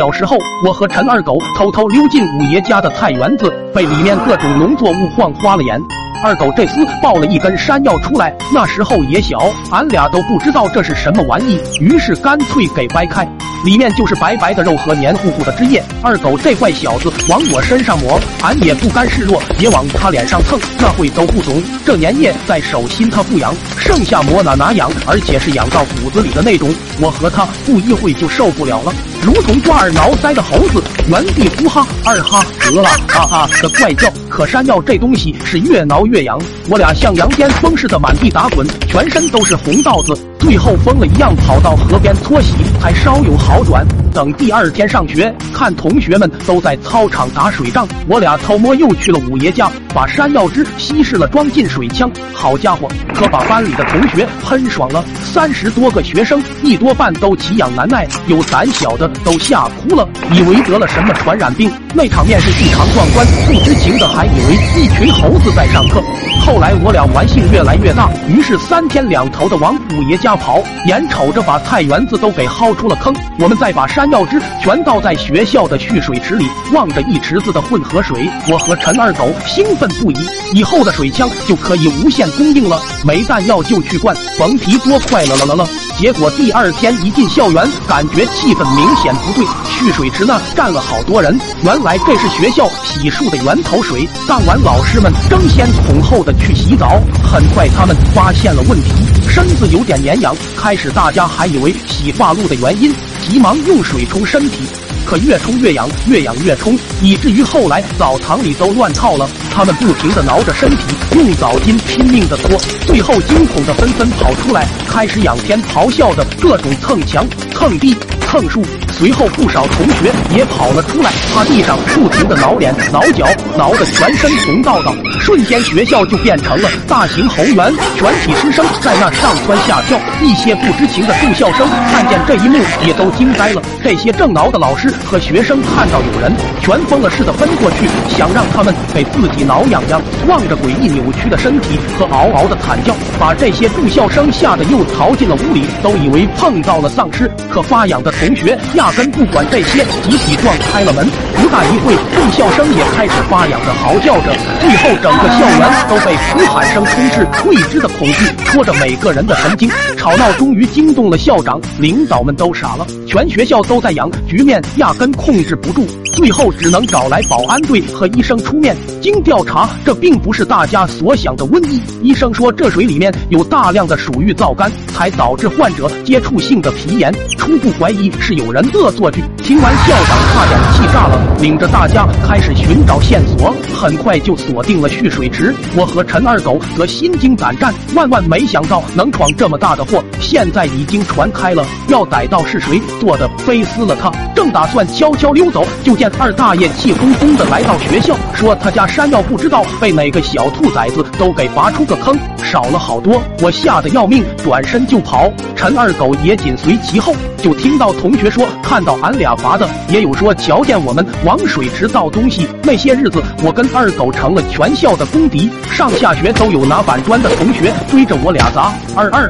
小时候，我和陈二狗偷偷溜进五爷家的菜园子，被里面各种农作物晃花了眼。二狗这厮抱了一根山药出来，那时候也小，俺俩都不知道这是什么玩意，于是干脆给掰开，里面就是白白的肉和黏糊糊的汁液。二狗这坏小子往我身上抹，俺也不甘示弱，也往他脸上蹭，那会都不懂，这粘液在手心他不痒，剩下抹哪哪痒，而且是痒到骨子里的那种。我和他不一会就受不了了，如同抓耳挠腮的猴子，原地呼哈二哈得了啊啊的怪叫。可山药这东西是越挠越痒，我俩像羊癫疯似的满地打滚，全身都是红道子，最后疯了一样跑到河边搓洗，才稍有好转。等第二天上学，看同学们都在操场打水仗，我俩偷摸又去了五爷家，把山药汁稀释了装进水枪。好家伙，可把班里的同学喷爽了，三十多个学生，一多半都奇痒难耐，有胆小的都吓哭了，以为得了什么传染病。那场面是异常壮观，不知情的还以为一群猴子在上课。后来我俩玩性越来越大，于是三天两头的往五爷家跑，眼瞅着把菜园子都给薅出了坑，我们再把山药汁全倒在学校的蓄水池里，望着一池子的混合水，我和陈二狗兴奋不已。以后的水枪就可以无限供应了，没弹药就去灌，甭提多快乐了了了。结果第二天一进校园，感觉气氛明显不对，蓄水池那站了好多人，原来这是学校洗漱的源头水。当晚老师们争先恐后的去洗澡，很快他们发现了问题，身子有点黏痒。开始大家还以为洗发露的原因，急忙用水冲身体。可越冲越痒，越痒越冲，以至于后来澡堂里都乱套了。他们不停地挠着身体，用澡巾拼命地搓，最后惊恐地纷纷跑出来，开始仰天咆哮的各种蹭墙、蹭地、蹭树。随后不少同学也跑了出来，趴地上不停地挠脸、挠脚，挠得全身红道道。瞬间学校就变成了大型猴园，全体师生在那上蹿下跳。一些不知情的住校生看见这一幕，也都惊呆了。这些正挠的老师和学生看到有人，全疯了似的奔过去，想让他们给自己挠痒痒。望着诡异扭曲的身体和嗷嗷的惨叫，把这些住校生吓得又逃进了屋里，都以为碰到了丧尸。可发痒的同学根不管这些，集体撞开了门。不大一会，住校生也开始发痒的嚎叫着，最后整个校园都被哭喊声充斥，未知的恐惧戳着每个人的神经。吵闹终于惊动了校长，领导们都傻了，全学校都在痒，局面压根控制不住，最后只能找来保安队和医生出面。经调查，这并不是大家所想的瘟疫。医生说，这水里面有大量的鼠疫皂苷，才导致患者接触性的皮炎。初步怀疑是有人 恶作剧。听完，校长差点气炸了，领着大家开始寻找线索，很快就锁定了蓄水池。我和陈二狗则心惊胆战，万万没想到能闯这么大的祸。现在已经传开了，要逮到是谁做的，非撕了他。正打算悄悄溜走，就见二大爷气哄哄的来到学校，说他家。山药不知道被哪个小兔崽子都给拔出个坑，少了好多，我吓得要命，转身就跑。陈二狗也紧随其后，就听到同学说看到俺俩罚的，也有说瞧见我们往水池倒东西。那些日子，我跟二狗成了全校的公敌，上下学都有拿板砖的同学追着我俩砸。二二。